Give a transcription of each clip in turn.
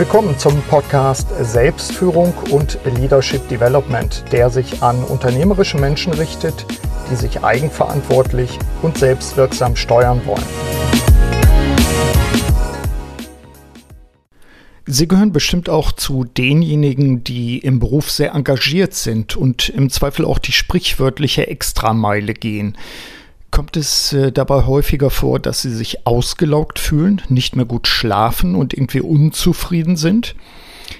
Willkommen zum Podcast Selbstführung und Leadership Development, der sich an unternehmerische Menschen richtet, die sich eigenverantwortlich und selbstwirksam steuern wollen. Sie gehören bestimmt auch zu denjenigen, die im Beruf sehr engagiert sind und im Zweifel auch die sprichwörtliche Extrameile gehen. Kommt es äh, dabei häufiger vor, dass Sie sich ausgelaugt fühlen, nicht mehr gut schlafen und irgendwie unzufrieden sind?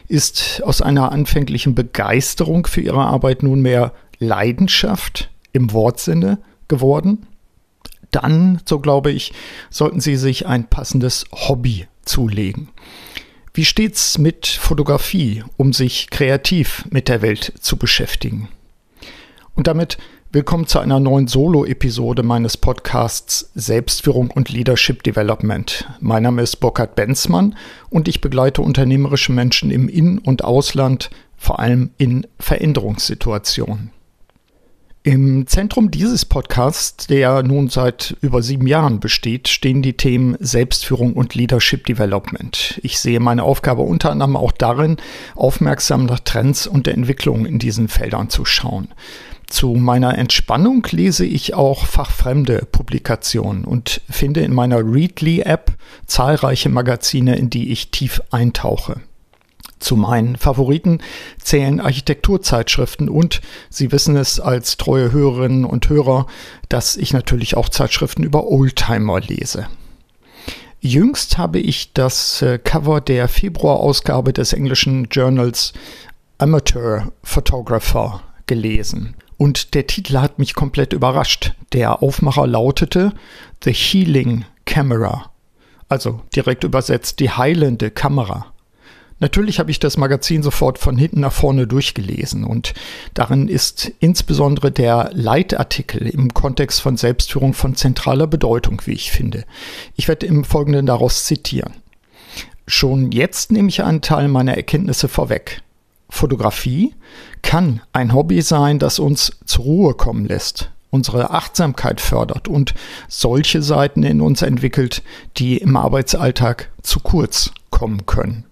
Ist aus einer anfänglichen Begeisterung für Ihre Arbeit nunmehr Leidenschaft im Wortsinne geworden? Dann, so glaube ich, sollten Sie sich ein passendes Hobby zulegen. Wie steht's mit Fotografie, um sich kreativ mit der Welt zu beschäftigen? Und damit Willkommen zu einer neuen Solo-Episode meines Podcasts Selbstführung und Leadership Development. Mein Name ist Burkhard Benzmann und ich begleite unternehmerische Menschen im In- und Ausland, vor allem in Veränderungssituationen. Im Zentrum dieses Podcasts, der nun seit über sieben Jahren besteht, stehen die Themen Selbstführung und Leadership Development. Ich sehe meine Aufgabe unter anderem auch darin, aufmerksam nach Trends und der Entwicklung in diesen Feldern zu schauen. Zu meiner Entspannung lese ich auch fachfremde Publikationen und finde in meiner Readly-App zahlreiche Magazine, in die ich tief eintauche. Zu meinen Favoriten zählen Architekturzeitschriften und Sie wissen es als treue Hörerinnen und Hörer, dass ich natürlich auch Zeitschriften über Oldtimer lese. Jüngst habe ich das äh, Cover der Februarausgabe des englischen Journals Amateur Photographer gelesen. Und der Titel hat mich komplett überrascht. Der Aufmacher lautete The Healing Camera. Also direkt übersetzt die heilende Kamera. Natürlich habe ich das Magazin sofort von hinten nach vorne durchgelesen und darin ist insbesondere der Leitartikel im Kontext von Selbstführung von zentraler Bedeutung, wie ich finde. Ich werde im Folgenden daraus zitieren. Schon jetzt nehme ich einen Teil meiner Erkenntnisse vorweg. Fotografie kann ein Hobby sein, das uns zur Ruhe kommen lässt, unsere Achtsamkeit fördert und solche Seiten in uns entwickelt, die im Arbeitsalltag zu kurz kommen können.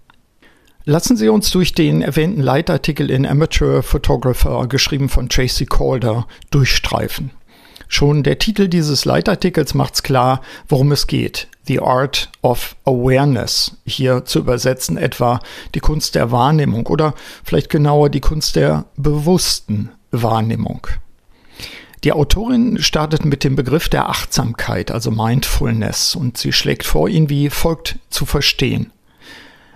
Lassen Sie uns durch den erwähnten Leitartikel in Amateur Photographer, geschrieben von Tracy Calder, durchstreifen. Schon der Titel dieses Leitartikels macht's klar, worum es geht. The Art of Awareness. Hier zu übersetzen etwa die Kunst der Wahrnehmung oder vielleicht genauer die Kunst der bewussten Wahrnehmung. Die Autorin startet mit dem Begriff der Achtsamkeit, also Mindfulness, und sie schlägt vor, ihn wie folgt zu verstehen.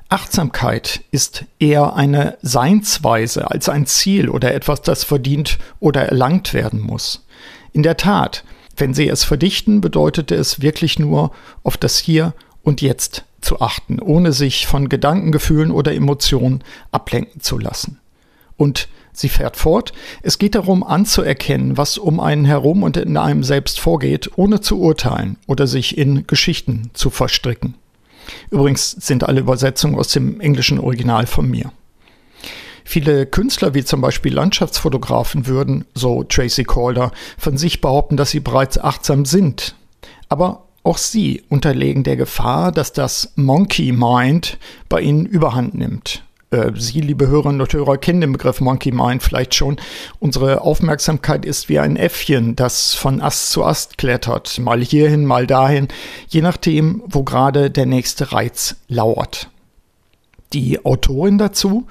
Achtsamkeit ist eher eine Seinsweise als ein Ziel oder etwas, das verdient oder erlangt werden muss. In der Tat, wenn Sie es verdichten, bedeutete es wirklich nur auf das Hier und Jetzt zu achten, ohne sich von Gedanken, Gefühlen oder Emotionen ablenken zu lassen. Und sie fährt fort, es geht darum anzuerkennen, was um einen herum und in einem selbst vorgeht, ohne zu urteilen oder sich in Geschichten zu verstricken. Übrigens sind alle Übersetzungen aus dem englischen Original von mir. Viele Künstler wie zum Beispiel Landschaftsfotografen würden, so Tracy Calder, von sich behaupten, dass sie bereits achtsam sind. Aber auch sie unterlegen der Gefahr, dass das Monkey Mind bei ihnen überhand nimmt. Äh, sie, liebe Hörerinnen und Hörer, kennen den Begriff Monkey Mind vielleicht schon. Unsere Aufmerksamkeit ist wie ein Äffchen, das von Ast zu Ast klettert, mal hierhin, mal dahin, je nachdem, wo gerade der nächste Reiz lauert. Die Autorin dazu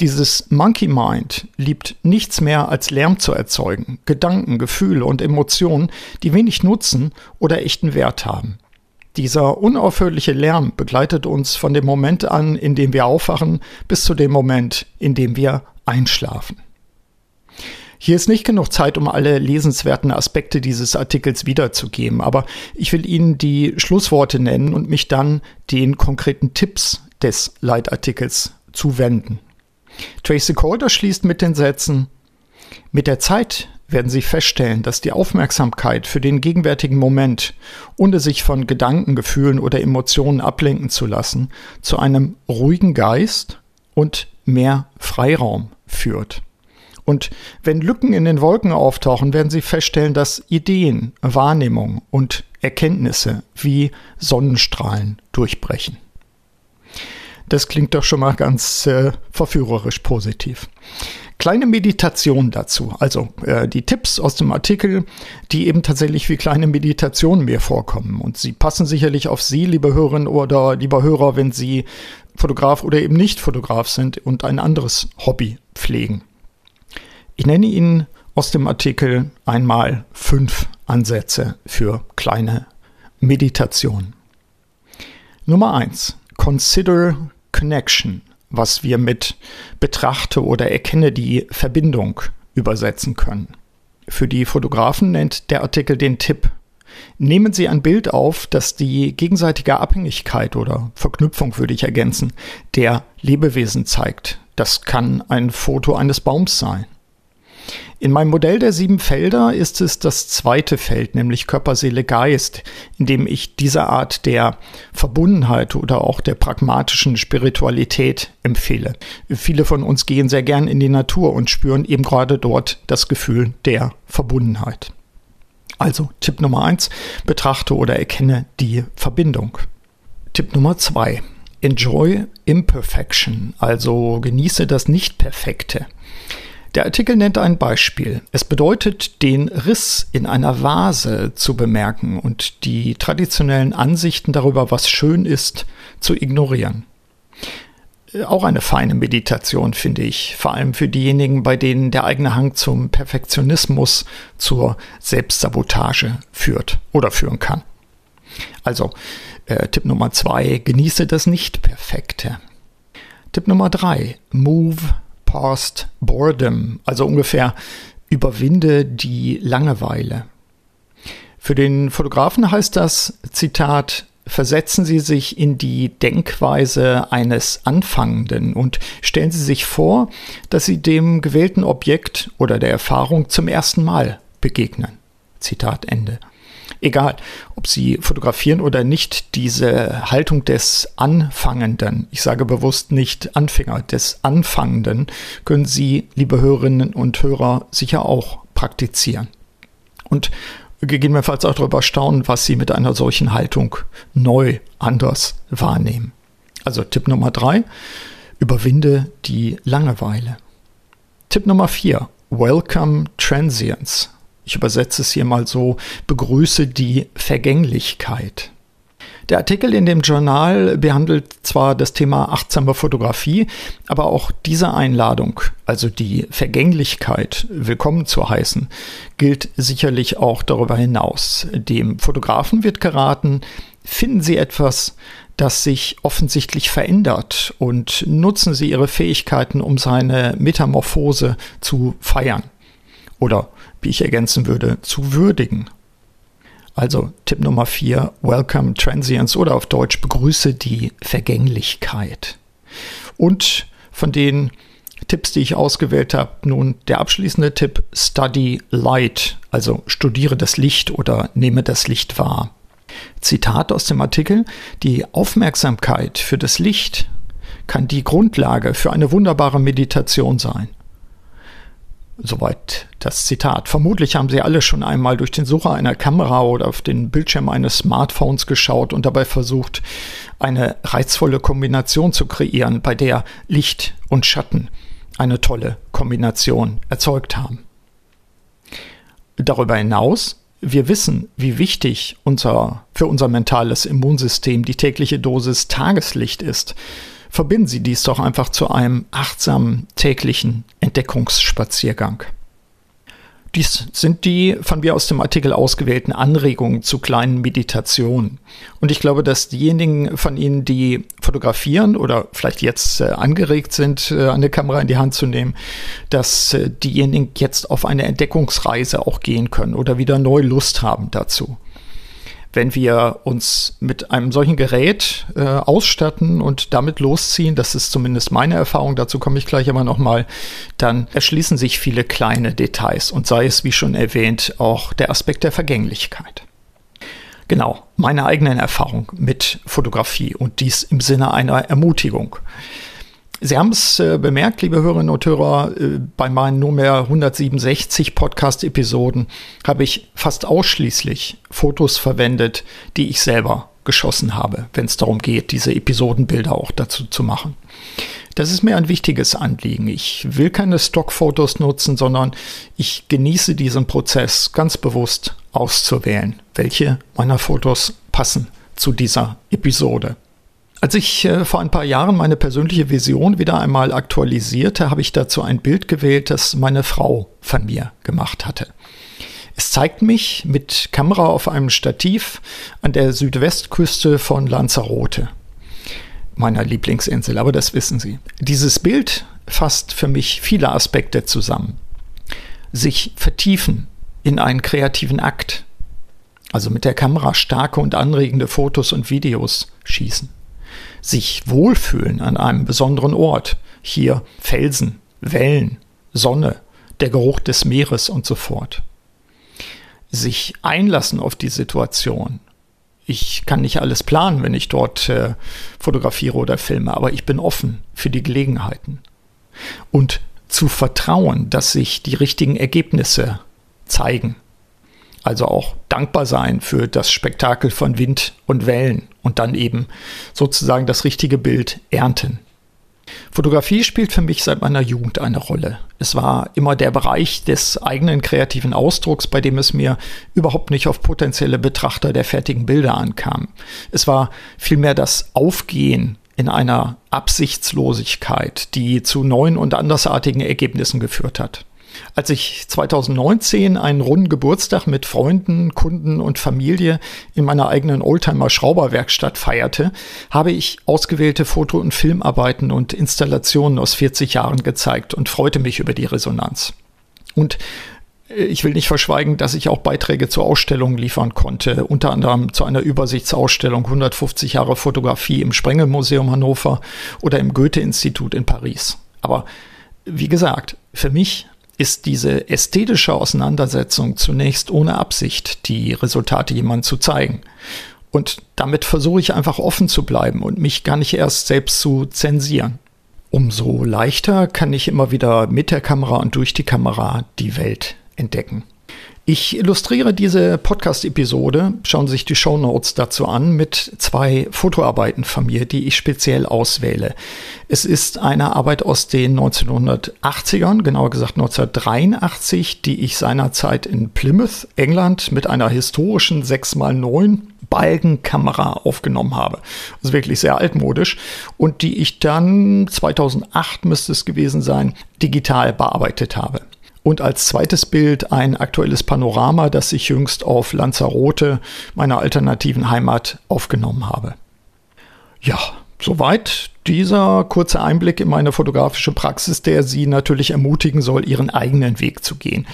dieses Monkey Mind liebt nichts mehr als Lärm zu erzeugen, Gedanken, Gefühle und Emotionen, die wenig Nutzen oder echten Wert haben. Dieser unaufhörliche Lärm begleitet uns von dem Moment an, in dem wir aufwachen, bis zu dem Moment, in dem wir einschlafen. Hier ist nicht genug Zeit, um alle lesenswerten Aspekte dieses Artikels wiederzugeben, aber ich will Ihnen die Schlussworte nennen und mich dann den konkreten Tipps des Leitartikels zuwenden. Tracy Calder schließt mit den Sätzen, mit der Zeit werden Sie feststellen, dass die Aufmerksamkeit für den gegenwärtigen Moment, ohne sich von Gedanken, Gefühlen oder Emotionen ablenken zu lassen, zu einem ruhigen Geist und mehr Freiraum führt. Und wenn Lücken in den Wolken auftauchen, werden Sie feststellen, dass Ideen, Wahrnehmungen und Erkenntnisse wie Sonnenstrahlen durchbrechen. Das klingt doch schon mal ganz äh, verführerisch positiv. Kleine Meditation dazu, also äh, die Tipps aus dem Artikel, die eben tatsächlich wie kleine Meditationen mir vorkommen. Und sie passen sicherlich auf Sie, liebe Hörerinnen oder lieber Hörer, wenn Sie Fotograf oder eben nicht Fotograf sind und ein anderes Hobby pflegen. Ich nenne Ihnen aus dem Artikel einmal fünf Ansätze für kleine Meditation. Nummer eins: Consider Connection, was wir mit betrachte oder erkenne die Verbindung übersetzen können. Für die Fotografen nennt der Artikel den Tipp, nehmen Sie ein Bild auf, das die gegenseitige Abhängigkeit oder Verknüpfung, würde ich ergänzen, der Lebewesen zeigt. Das kann ein Foto eines Baums sein. In meinem Modell der sieben Felder ist es das zweite Feld, nämlich Körper, Seele, Geist, in dem ich diese Art der Verbundenheit oder auch der pragmatischen Spiritualität empfehle. Viele von uns gehen sehr gern in die Natur und spüren eben gerade dort das Gefühl der Verbundenheit. Also Tipp Nummer eins, betrachte oder erkenne die Verbindung. Tipp Nummer zwei, enjoy imperfection, also genieße das Nicht-Perfekte. Der Artikel nennt ein Beispiel. Es bedeutet, den Riss in einer Vase zu bemerken und die traditionellen Ansichten darüber, was schön ist, zu ignorieren. Auch eine feine Meditation, finde ich, vor allem für diejenigen, bei denen der eigene Hang zum Perfektionismus, zur Selbstsabotage führt oder führen kann. Also, äh, Tipp Nummer zwei, genieße das Nicht-Perfekte. Tipp Nummer drei, move past boredom, also ungefähr überwinde die Langeweile. Für den Fotografen heißt das, Zitat, versetzen Sie sich in die Denkweise eines Anfangenden und stellen Sie sich vor, dass Sie dem gewählten Objekt oder der Erfahrung zum ersten Mal begegnen. Zitat Ende egal, ob Sie fotografieren oder nicht, diese Haltung des Anfangenden, ich sage bewusst nicht Anfänger, des Anfangenden, können Sie, liebe Hörerinnen und Hörer, sicher auch praktizieren. Und gegebenenfalls auch darüber staunen, was Sie mit einer solchen Haltung neu anders wahrnehmen. Also Tipp Nummer drei, überwinde die Langeweile. Tipp Nummer vier, Welcome Transience ich übersetze es hier mal so, begrüße die Vergänglichkeit. Der Artikel in dem Journal behandelt zwar das Thema achtsame Fotografie, aber auch diese Einladung, also die Vergänglichkeit willkommen zu heißen, gilt sicherlich auch darüber hinaus. Dem Fotografen wird geraten, finden Sie etwas, das sich offensichtlich verändert und nutzen Sie Ihre Fähigkeiten, um seine Metamorphose zu feiern. Oder wie ich ergänzen würde, zu würdigen. Also Tipp Nummer 4, Welcome Transience oder auf Deutsch begrüße die Vergänglichkeit. Und von den Tipps, die ich ausgewählt habe, nun der abschließende Tipp, Study Light, also studiere das Licht oder nehme das Licht wahr. Zitat aus dem Artikel, die Aufmerksamkeit für das Licht kann die Grundlage für eine wunderbare Meditation sein. Soweit das Zitat. Vermutlich haben Sie alle schon einmal durch den Sucher einer Kamera oder auf den Bildschirm eines Smartphones geschaut und dabei versucht, eine reizvolle Kombination zu kreieren, bei der Licht und Schatten eine tolle Kombination erzeugt haben. Darüber hinaus, wir wissen, wie wichtig unser, für unser mentales Immunsystem die tägliche Dosis Tageslicht ist verbinden Sie dies doch einfach zu einem achtsamen täglichen Entdeckungsspaziergang. Dies sind die von mir aus dem Artikel ausgewählten Anregungen zu kleinen Meditationen. Und ich glaube, dass diejenigen von Ihnen, die fotografieren oder vielleicht jetzt äh, angeregt sind, äh, eine Kamera in die Hand zu nehmen, dass äh, diejenigen jetzt auf eine Entdeckungsreise auch gehen können oder wieder neu Lust haben dazu wenn wir uns mit einem solchen Gerät äh, ausstatten und damit losziehen, das ist zumindest meine Erfahrung, dazu komme ich gleich aber nochmal, dann erschließen sich viele kleine Details und sei es, wie schon erwähnt, auch der Aspekt der Vergänglichkeit. Genau, meine eigenen Erfahrungen mit Fotografie und dies im Sinne einer Ermutigung. Sie haben es äh, bemerkt, liebe Hörerinnen und Hörer, äh, bei meinen nunmehr 167 Podcast-Episoden habe ich fast ausschließlich Fotos verwendet, die ich selber geschossen habe, wenn es darum geht, diese Episodenbilder auch dazu zu machen. Das ist mir ein wichtiges Anliegen. Ich will keine Stockfotos nutzen, sondern ich genieße diesen Prozess ganz bewusst auszuwählen, welche meiner Fotos passen zu dieser Episode. Als ich äh, vor ein paar Jahren meine persönliche Vision wieder einmal aktualisierte, habe ich dazu ein Bild gewählt, das meine Frau von mir gemacht hatte. Es zeigt mich mit Kamera auf einem Stativ an der Südwestküste von Lanzarote, meiner Lieblingsinsel, aber das wissen Sie. Dieses Bild fasst für mich viele Aspekte zusammen. Sich vertiefen in einen kreativen Akt, also mit der Kamera starke und anregende Fotos und Videos schießen. Sich wohlfühlen an einem besonderen Ort, hier Felsen, Wellen, Sonne, der Geruch des Meeres und so fort sich einlassen auf die Situation. Ich kann nicht alles planen, wenn ich dort äh, fotografiere oder filme, aber ich bin offen für die Gelegenheiten. Und zu vertrauen, dass sich die richtigen Ergebnisse zeigen. Also auch dankbar sein für das Spektakel von Wind und Wellen und dann eben sozusagen das richtige Bild ernten. Fotografie spielt für mich seit meiner Jugend eine Rolle. Es war immer der Bereich des eigenen kreativen Ausdrucks, bei dem es mir überhaupt nicht auf potenzielle Betrachter der fertigen Bilder ankam. Es war vielmehr das Aufgehen in einer Absichtslosigkeit, die zu neuen und andersartigen Ergebnissen geführt hat. Als ich 2019 einen runden Geburtstag mit Freunden, Kunden und Familie in meiner eigenen Oldtimer Schrauberwerkstatt feierte, habe ich ausgewählte Foto- und Filmarbeiten und Installationen aus 40 Jahren gezeigt und freute mich über die Resonanz. Und äh, ich will nicht verschweigen, dass ich auch Beiträge zur Ausstellung liefern konnte, unter anderem zu einer Übersichtsausstellung 150 Jahre Fotografie im Sprengelmuseum Hannover oder im Goethe-Institut in Paris. Aber wie gesagt, für mich ist diese ästhetische Auseinandersetzung zunächst ohne Absicht, die Resultate jemandem zu zeigen. Und damit versuche ich einfach offen zu bleiben und mich gar nicht erst selbst zu zensieren. Umso leichter kann ich immer wieder mit der Kamera und durch die Kamera die Welt entdecken. Ich illustriere diese Podcast-Episode, schauen Sie sich die Show Notes dazu an, mit zwei Fotoarbeiten von mir, die ich speziell auswähle. Es ist eine Arbeit aus den 1980ern, genauer gesagt 1983, die ich seinerzeit in Plymouth, England, mit einer historischen 6x9 Balkenkamera aufgenommen habe. Also wirklich sehr altmodisch. Und die ich dann 2008 müsste es gewesen sein, digital bearbeitet habe. Und als zweites Bild ein aktuelles Panorama, das ich jüngst auf Lanzarote, meiner alternativen Heimat, aufgenommen habe. Ja, soweit dieser kurze Einblick in meine fotografische Praxis, der Sie natürlich ermutigen soll, Ihren eigenen Weg zu gehen.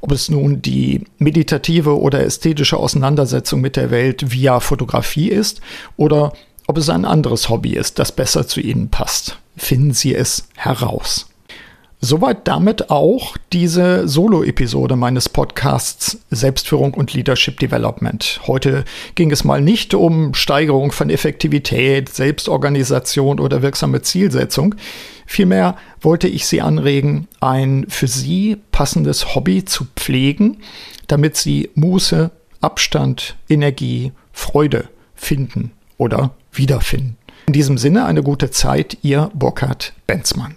Ob es nun die meditative oder ästhetische Auseinandersetzung mit der Welt via Fotografie ist oder ob es ein anderes Hobby ist, das besser zu Ihnen passt. Finden Sie es heraus. Soweit damit auch diese Solo-Episode meines Podcasts Selbstführung und Leadership Development. Heute ging es mal nicht um Steigerung von Effektivität, Selbstorganisation oder wirksame Zielsetzung. Vielmehr wollte ich Sie anregen, ein für Sie passendes Hobby zu pflegen, damit Sie Muße, Abstand, Energie, Freude finden oder wiederfinden. In diesem Sinne eine gute Zeit, Ihr Burkhard Benzmann.